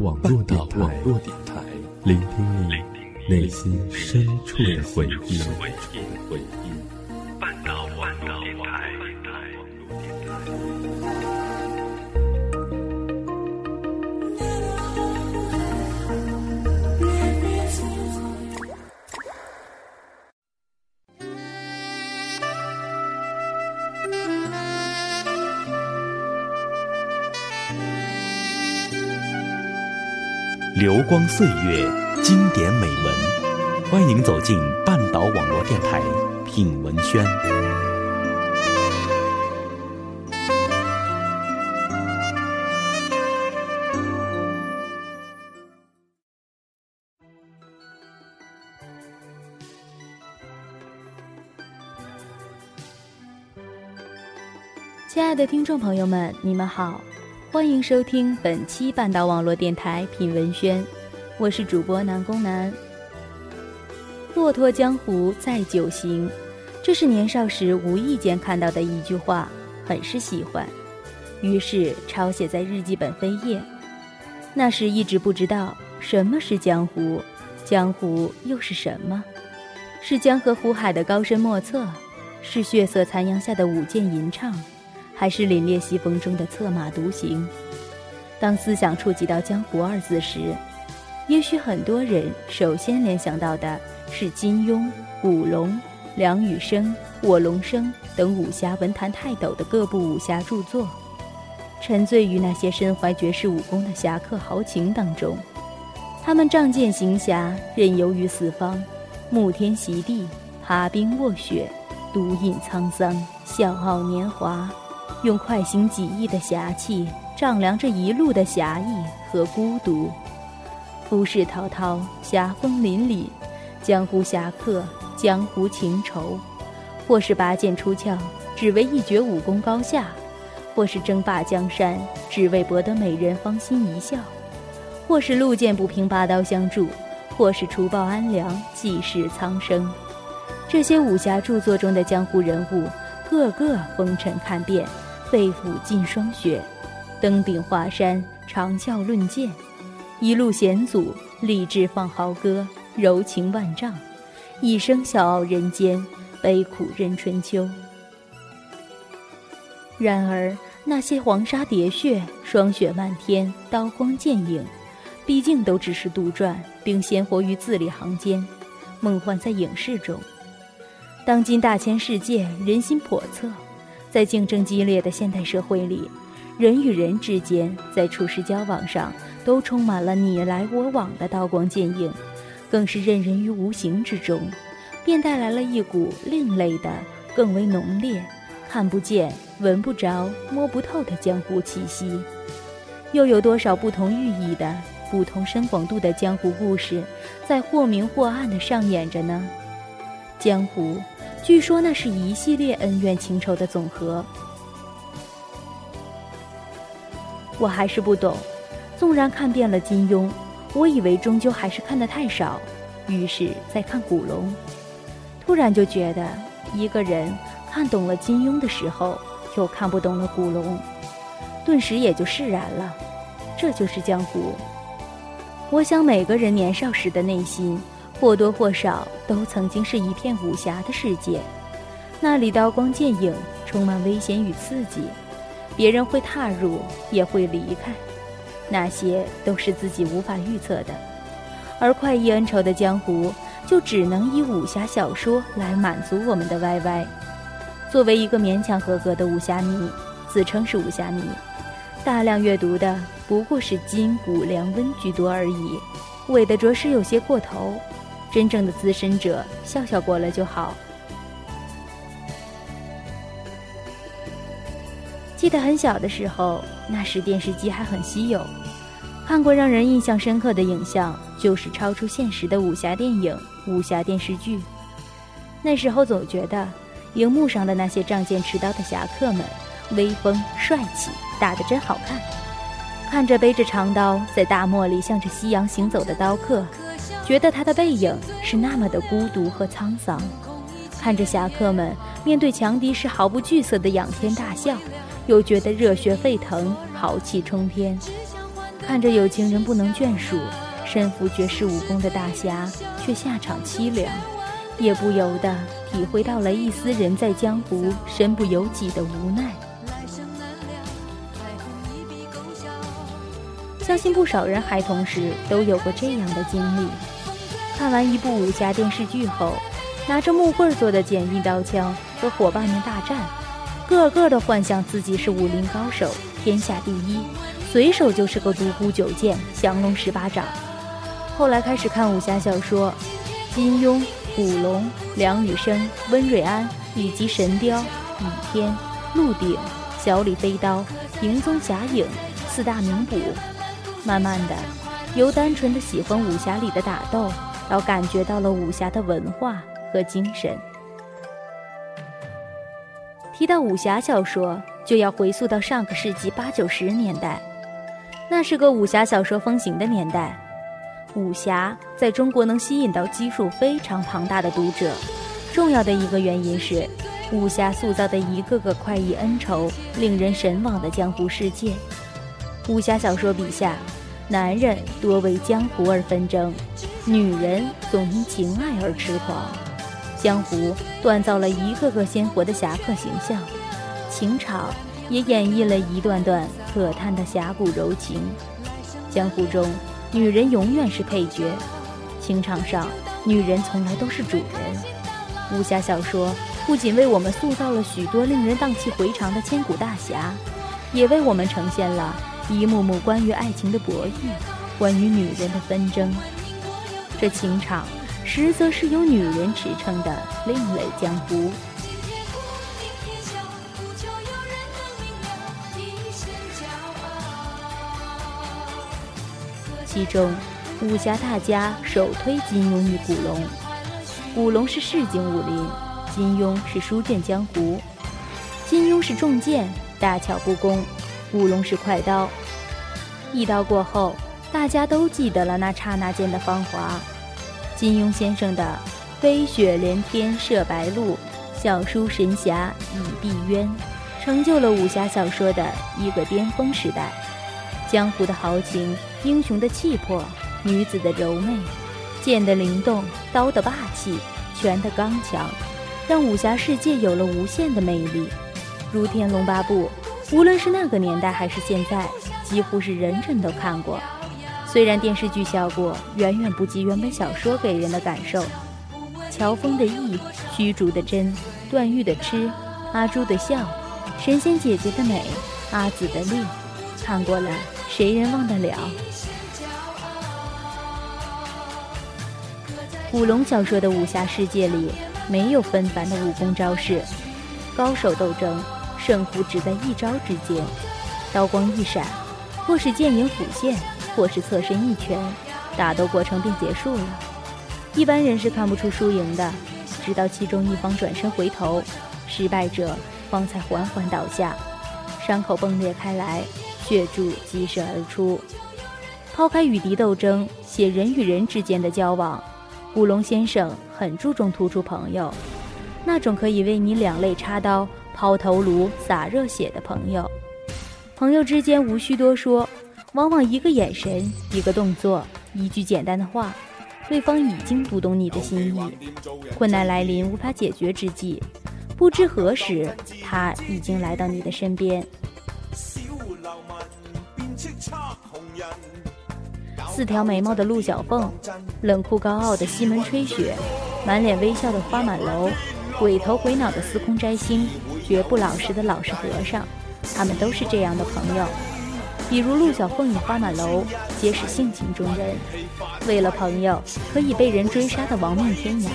网络电台，聆听你内心深处的回忆。流光岁月，经典美文，欢迎走进半岛网络电台品文轩。亲爱的听众朋友们，你们好。欢迎收听本期半岛网络电台品文轩，我是主播南宫南。骆驼江湖再久行，这是年少时无意间看到的一句话，很是喜欢，于是抄写在日记本扉页。那时一直不知道什么是江湖，江湖又是什么？是江河湖海的高深莫测，是血色残阳下的舞剑吟唱。还是凛冽西风中的策马独行。当思想触及到“江湖”二字时，也许很多人首先联想到的是金庸、古龙、梁羽生、卧龙生等武侠文坛泰斗的各部武侠著作，沉醉于那些身怀绝世武功的侠客豪情当中。他们仗剑行侠，任游于四方，沐天席地，爬冰卧雪，独饮沧桑，笑傲年华。用快行几亿的侠气丈量这一路的侠义和孤独，浮世滔滔，侠风凛凛，江湖侠客，江湖情仇，或是拔剑出鞘，只为一决武功高下；或是争霸江山，只为博得美人芳心一笑；或是路见不平拔刀相助；或是除暴安良，济世苍生。这些武侠著作中的江湖人物，个个风尘看遍。背负尽霜雪，登顶华山，长啸论剑，一路险阻，立志放豪歌，柔情万丈，一生笑傲人间，悲苦任春秋。然而，那些黄沙叠雪，霜雪漫天，刀光剑影，毕竟都只是杜撰，并鲜活于字里行间，梦幻在影视中。当今大千世界，人心叵测。在竞争激烈的现代社会里，人与人之间在处事交往上都充满了你来我往的刀光剑影，更是任人于无形之中，便带来了一股另类的、更为浓烈、看不见、闻不着、摸不透的江湖气息。又有多少不同寓意的、不同深广度的江湖故事，在或明或暗地上演着呢？江湖。据说那是一系列恩怨情仇的总和，我还是不懂。纵然看遍了金庸，我以为终究还是看得太少，于是再看古龙，突然就觉得，一个人看懂了金庸的时候，又看不懂了古龙，顿时也就释然了。这就是江湖。我想每个人年少时的内心。或多或少都曾经是一片武侠的世界，那里刀光剑影，充满危险与刺激，别人会踏入，也会离开，那些都是自己无法预测的。而快意恩仇的江湖，就只能以武侠小说来满足我们的 YY。作为一个勉强合格的武侠迷，自称是武侠迷，大量阅读的不过是金古梁温居多而已，伪的着实有些过头。真正的资深者，笑笑过了就好。记得很小的时候，那时电视机还很稀有，看过让人印象深刻的影像，就是超出现实的武侠电影、武侠电视剧。那时候总觉得，荧幕上的那些仗剑持刀的侠客们，威风帅气，打得真好看。看着背着长刀在大漠里向着夕阳行走的刀客。觉得他的背影是那么的孤独和沧桑，看着侠客们面对强敌时毫不惧色的仰天大笑，又觉得热血沸腾，豪气冲天。看着有情人不能眷属，身负绝世武功的大侠却下场凄凉，也不由得体会到了一丝人在江湖身不由己的无奈。相信不少人孩童时都有过这样的经历：看完一部武侠电视剧后，拿着木棍做的简易刀枪和伙伴们大战，个个的幻想自己是武林高手，天下第一，随手就是个独孤九剑、降龙十八掌。后来开始看武侠小说，金庸、古龙、梁羽生、温瑞安以及神雕、倚天、鹿鼎、小李飞刀、平宗侠影四大名捕。慢慢的，由单纯的喜欢武侠里的打斗，倒感觉到了武侠的文化和精神。提到武侠小说，就要回溯到上个世纪八九十年代，那是个武侠小说风行的年代。武侠在中国能吸引到基数非常庞大的读者，重要的一个原因是，武侠塑造的一个个快意恩仇、令人神往的江湖世界。武侠小说笔下。男人多为江湖而纷争，女人总因情爱而痴狂。江湖锻造了一个个鲜活的侠客形象，情场也演绎了一段段可叹的侠骨柔情。江湖中，女人永远是配角；情场上，女人从来都是主人。武侠小说不仅为我们塑造了许多令人荡气回肠的千古大侠，也为我们呈现了。一幕幕关于爱情的博弈，关于女人的纷争，这情场实则是由女人驰骋的另类江湖。其中，武侠大家首推金庸与古龙。古龙是市井武林，金庸是书卷江湖。金庸是重剑，大巧不工。古龙是快刀，一刀过后，大家都记得了那刹那间的芳华。金庸先生的“飞雪连天射白鹿，笑书神侠倚碧鸳”，成就了武侠小说的一个巅峰时代。江湖的豪情，英雄的气魄，女子的柔媚，剑的灵动，刀的霸气，拳的刚强，让武侠世界有了无限的魅力，如《天龙八部》。无论是那个年代还是现在，几乎是人人都看过。虽然电视剧效果远远不及原本小说给人的感受，乔峰的义，虚竹的真，段誉的痴，阿朱的笑，神仙姐姐的美，阿紫的丽，看过了谁人忘得了？古龙小说的武侠世界里，没有纷繁的武功招式，高手斗争。胜负只在一招之间，刀光一闪，或是剑影虎现，或是侧身一拳，打斗过程便结束了。一般人是看不出输赢的，直到其中一方转身回头，失败者方才缓缓倒下，伤口崩裂开来，血柱激射而出。抛开与敌斗争，写人与人之间的交往，古龙先生很注重突出朋友，那种可以为你两肋插刀。抛头颅、洒热血的朋友，朋友之间无需多说，往往一个眼神、一个动作、一句简单的话，对方已经读懂你的心意。困难来临无法解决之际，不知何时他已经来到你的身边。四条眉毛的陆小凤，冷酷高傲的西门吹雪，满脸微笑的花满楼，鬼头鬼脑的司空摘星。绝不老实的老实和尚，他们都是这样的朋友。比如陆小凤与花满楼，皆是性情中人，为了朋友可以被人追杀的亡命天涯。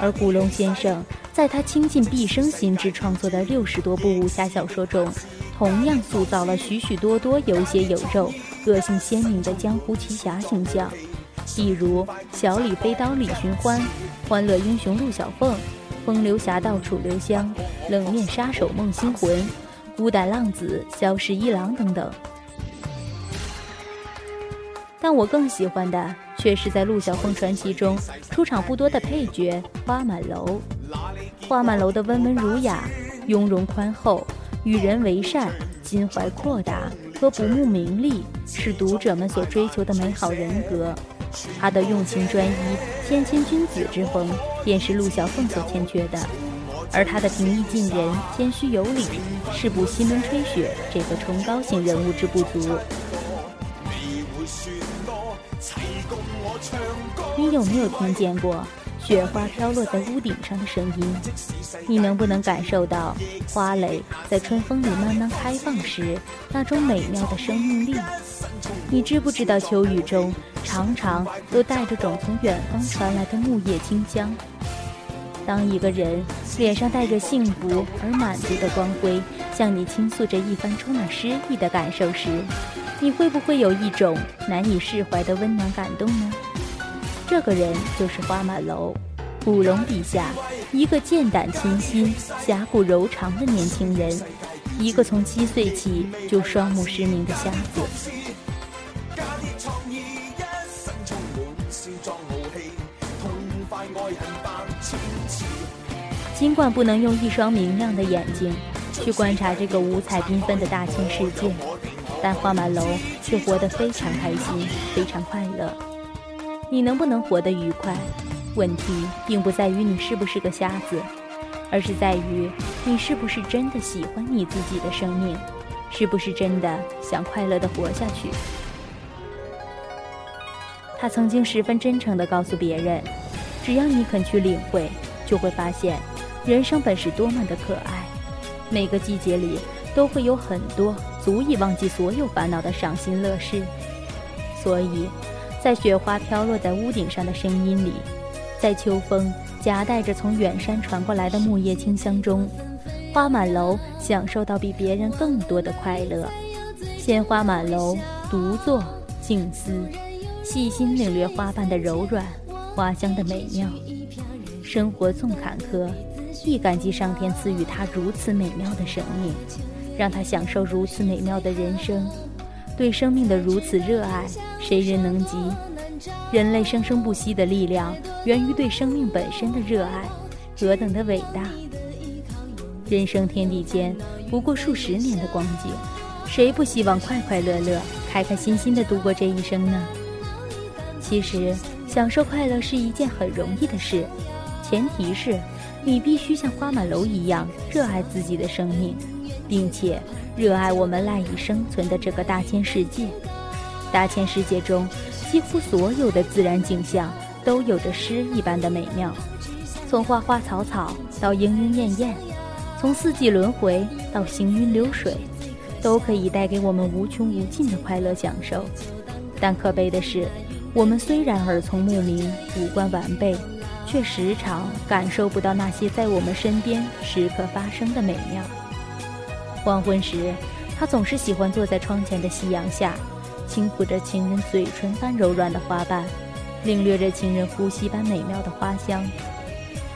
而古龙先生在他倾尽毕生心智创作的六十多部武侠小说中，同样塑造了许许多多有血有肉、个性鲜明的江湖奇侠形象，比如小李飞刀李寻欢、欢乐英雄陆小凤。风流侠盗楚留香，冷面杀手孟星魂，孤胆浪子萧十一郎等等。但我更喜欢的却是在陆小凤传奇中出场不多的配角花满楼。花满楼的温文儒雅、雍容宽厚、与人为善、襟怀阔达、和不慕名利是读者们所追求的美好人格。他的用情专一、谦谦君子之风，便是陆小凤所欠缺的；而他的平易近人、谦虚有礼，是补西门吹雪这个崇高型人物之不足。你有没有听见过雪花飘落在屋顶上的声音？你能不能感受到花蕾在春风里慢慢开放时那种美妙的生命力？你知不知道秋雨中常常都带着种从远方传来的木叶清香？当一个人脸上带着幸福而满足的光辉，向你倾诉着一番充满诗意的感受时，你会不会有一种难以释怀的温暖感动呢？这个人就是花满楼，古龙笔下一个剑胆清新、侠骨柔肠的年轻人，一个从七岁起就双目失明的瞎子。尽管不能用一双明亮的眼睛去观察这个五彩缤纷的大千世界，但花满楼却活得非常开心，非常快乐。你能不能活得愉快？问题并不在于你是不是个瞎子，而是在于你是不是真的喜欢你自己的生命，是不是真的想快乐的活下去。他曾经十分真诚地告诉别人：“只要你肯去领会，就会发现，人生本是多么的可爱。每个季节里都会有很多足以忘记所有烦恼的赏心乐事。”所以。在雪花飘落在屋顶上的声音里，在秋风夹带着从远山传过来的木叶清香中，花满楼享受到比别人更多的快乐。鲜花满楼，独坐静思，细心领略花瓣的柔软，花香的美妙。生活纵坎坷，亦感激上天赐予他如此美妙的生命，让他享受如此美妙的人生。对生命的如此热爱，谁人能及？人类生生不息的力量，源于对生命本身的热爱，何等的伟大！人生天地间，不过数十年的光景，谁不希望快快乐乐、开开心心地度过这一生呢？其实，享受快乐是一件很容易的事，前提是，你必须像花满楼一样热爱自己的生命，并且。热爱我们赖以生存的这个大千世界，大千世界中几乎所有的自然景象都有着诗一般的美妙，从花花草草到莺莺燕燕，从四季轮回到行云流水，都可以带给我们无穷无尽的快乐享受。但可悲的是，我们虽然耳聪目明、五官完备，却时常感受不到那些在我们身边时刻发生的美妙。黄昏时，他总是喜欢坐在窗前的夕阳下，轻抚着情人嘴唇般柔软的花瓣，领略着情人呼吸般美妙的花香。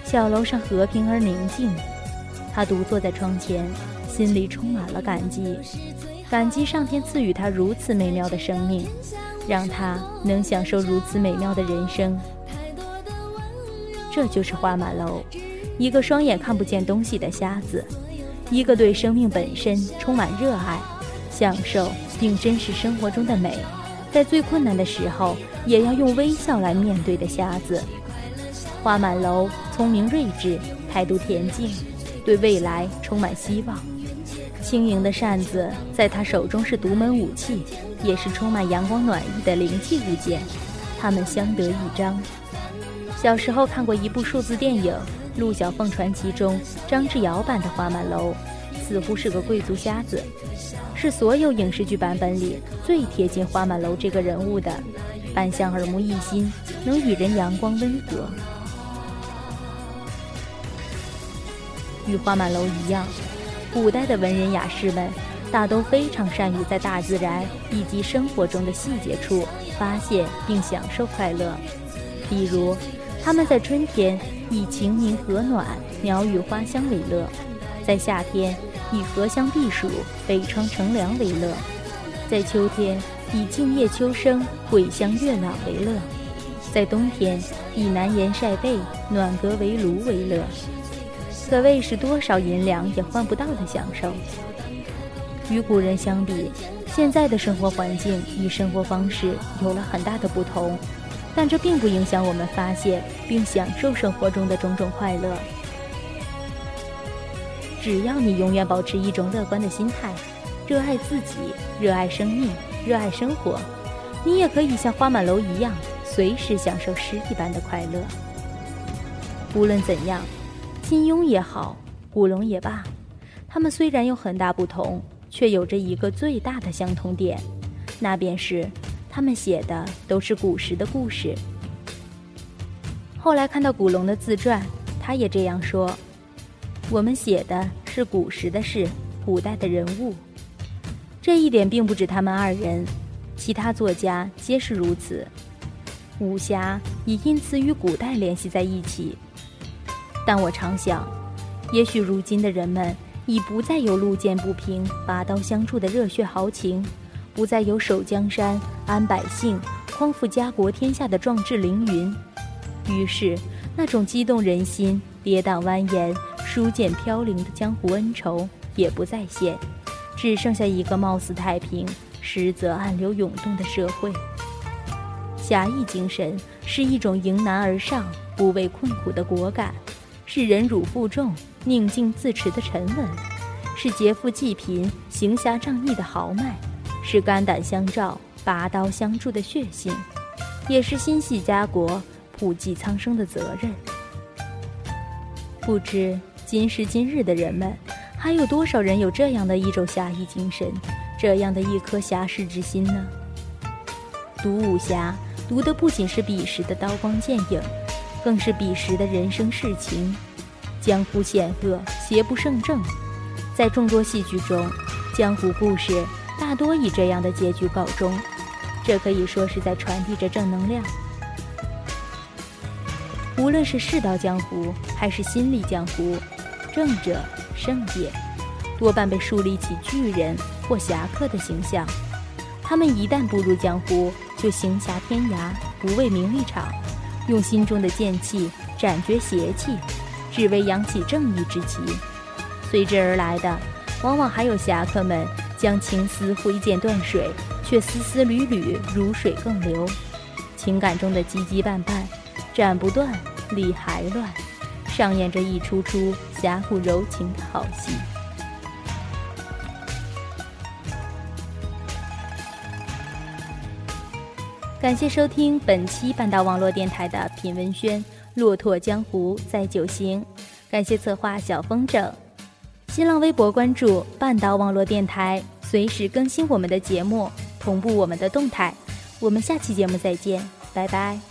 小楼上和平而宁静，他独坐在窗前，心里充满了感激，感激上天赐予他如此美妙的生命，让他能享受如此美妙的人生。这就是花满楼，一个双眼看不见东西的瞎子。一个对生命本身充满热爱、享受并珍视生活中的美，在最困难的时候也要用微笑来面对的瞎子。花满楼聪明睿智，态度恬静，对未来充满希望。轻盈的扇子在他手中是独门武器，也是充满阳光暖意的灵气物件，他们相得益彰。小时候看过一部数字电影。《陆小凤传奇》中，张智尧版的花满楼似乎是个贵族瞎子，是所有影视剧版本里最贴近花满楼这个人物的，扮相耳目一新，能与人阳光温和。与花满楼一样，古代的文人雅士们大都非常善于在大自然以及生活中的细节处发现并享受快乐，比如他们在春天。以晴明和暖、鸟语花香为乐，在夏天以荷香避暑、北窗乘凉为乐，在秋天以静夜秋声、桂香月朗为乐，在冬天以南檐晒被、暖阁围炉为乐，可谓是多少银两也换不到的享受。与古人相比，现在的生活环境与生活方式有了很大的不同，但这并不影响我们发现并享受生活中的种种快乐。只要你永远保持一种乐观的心态，热爱自己，热爱生命，热爱生活，你也可以像花满楼一样，随时享受诗一般的快乐。无论怎样，金庸也好，古龙也罢，他们虽然有很大不同，却有着一个最大的相同点，那便是他们写的都是古时的故事。后来看到古龙的自传，他也这样说。我们写的是古时的事，古代的人物。这一点并不止他们二人，其他作家皆是如此。武侠也因此与古代联系在一起。但我常想，也许如今的人们已不再有路见不平、拔刀相助的热血豪情，不再有守江山、安百姓、匡扶家国天下的壮志凌云。于是，那种激动人心、跌宕蜿蜒。书剑飘零的江湖恩仇也不再现，只剩下一个貌似太平，实则暗流涌动的社会。侠义精神是一种迎难而上、不畏困苦的果敢，是忍辱负重、宁静自持的沉稳，是劫富济贫、行侠仗义的豪迈，是肝胆相照、拔刀相助的血性，也是心系家国、普济苍生的责任。不知。今时今日的人们，还有多少人有这样的一种侠义精神，这样的一颗侠士之心呢？读武侠，读的不仅是彼时的刀光剑影，更是彼时的人生世情。江湖险恶，邪不胜正，在众多戏剧中，江湖故事大多以这样的结局告终，这可以说是在传递着正能量。无论是世道江湖，还是心理江湖。正者胜也，多半被树立起巨人或侠客的形象。他们一旦步入江湖，就行侠天涯，不为名利场，用心中的剑气斩绝邪气，只为扬起正义之旗。随之而来的，往往还有侠客们将情丝挥剑断水，却丝丝缕缕如水更流。情感中的羁羁绊绊，斩不断，理还乱。上演着一出出侠骨柔情的好戏。感谢收听本期半岛网络电台的品文轩《骆驼江湖在九行》，感谢策划小风筝。新浪微博关注半岛网络电台，随时更新我们的节目，同步我们的动态。我们下期节目再见，拜拜。